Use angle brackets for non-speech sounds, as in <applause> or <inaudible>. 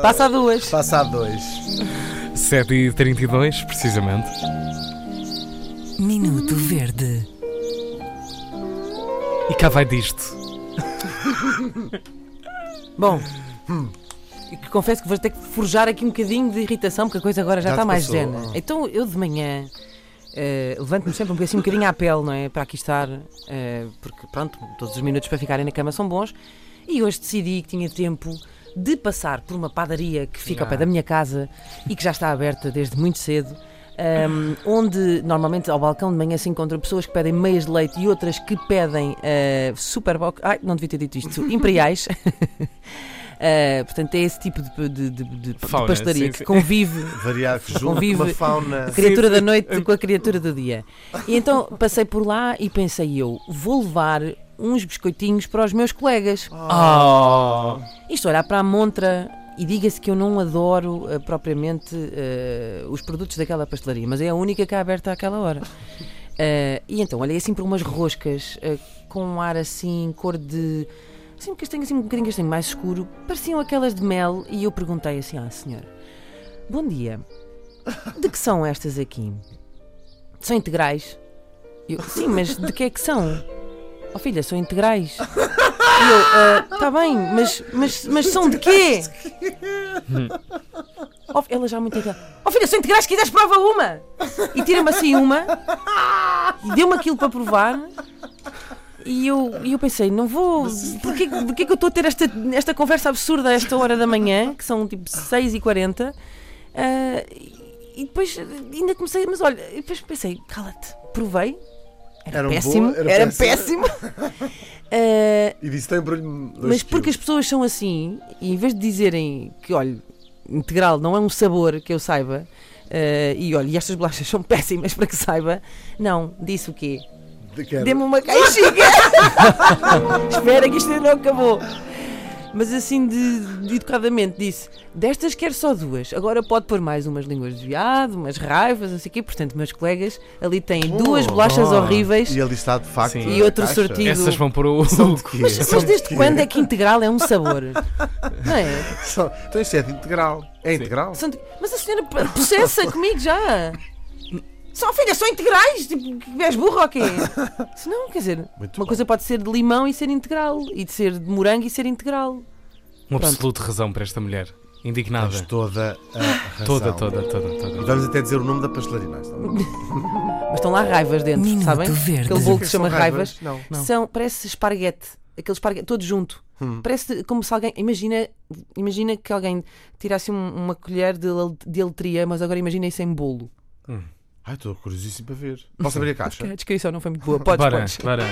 Passa a duas. Passa a dois. 7h32, precisamente. Minuto Verde. E cá vai disto. Bom, confesso que vou ter que forjar aqui um bocadinho de irritação, porque a coisa agora já, Já está te mais passou, ah. Então eu de manhã eh, levanto-me sempre um bocadinho, um bocadinho à pele, não é? Para aqui estar, eh, porque pronto, todos os minutos para ficarem na cama são bons. E hoje decidi que tinha tempo de passar por uma padaria que fica ao pé da minha casa e que já está aberta desde muito cedo. ahm, onde normalmente ao balcão de manhã se encontram pessoas que pedem meias de leite e outras que pedem uh, superbox. Ai, não devia ter dito isto. <laughs> Imperiais. <laughs> Uh, portanto, é esse tipo de, de, de, de- Fauna, pastelaria sim, que convive <laughs> Variar junto Convive- uma fauna. a criatura sim. da noite com a criatura do dia. E então passei por lá e pensei eu, vou levar uns biscoitinhos para os meus colegas. Oh. Isto, olhar para a montra e diga-se que eu não adoro eh, propriamente eh, os produtos daquela pastelaria, mas é a única que é aberta àquela hora. <laughs> Eh, e então olhei assim para umas roscas com um ar assim, cor de. Assim, um castanho, assim, um bocadinho castanho mais escuro, pareciam aquelas de mel, e eu perguntei assim à senhora: Bom dia, de que são estas aqui? São integrais? Eu, Sim, mas de que é que são? Oh filha, são integrais. E eu, está bem, mas, mas, mas são de quê? <laughs> Oh, ela já muito integral. Oh filha, são integrais, se quiseres prova uma! E tira-me assim uma, e deu-me aquilo para provar. E eu, eu pensei, não vou. Porquê, porquê que eu estou a ter esta, esta conversa absurda a esta hora da manhã, que são tipo 6h40? Ah, e depois ainda comecei, mas olha, depois pensei, cala-te, provei. Era Eram péssimo, boa- era era péssimo. péssimo. Ah, <laughs> E disse: tem embrulho mas porque as pessoas são assim, e em vez de dizerem que, olha, integral não é um sabor que eu saiba, eh, e olha, e estas bolachas são péssimas para que saiba, não, disse o quê? Dê-me uma caixinha! <laughs> Espera que isto ainda não acabou. Mas assim, de, de educadamente, disse: destas quero só duas. Agora pode pôr mais umas línguas de viado, umas raivas, não sei o quê. Portanto, meus colegas ali têm duas bolachas oh. horríveis. E ele está de facto. Sim. E outro caixa. sortido. Essas vão para o. Mas, mas desde de quando é que integral é um sabor? <laughs> Não é? São- Então isto é de integral. É integral? Mas a senhora processa <laughs> comigo já. Só filha, são integrais? Tipo, que és burro ou quê? <laughs> Se não, quer dizer, Muito uma bem. coisa pode ser de limão e ser integral, e de ser de morango e ser integral. Uma Pronto. absoluta razão para esta mulher. Indignada. Tens toda a razão. Toda, toda, toda, E toda. vamos até dizer o nome da pastelaria. Não, bem. <laughs> Mas estão lá raivas dentro, Minuto sabem? Verde. Aquele bolo que se São chama raivas. Não. Não. São, parece esparguete. Aquele esparguete, todo junto. Hum. Parece como se alguém. Imagina, imagina que alguém tirasse um- uma colher de, de letria, mas agora imagina isso em bolo. Ai, estou curiosíssimo para ver. Posso abrir a <laughs> caixa? A descrição não foi muito boa. <laughs> Podes, Bora, podes. bora.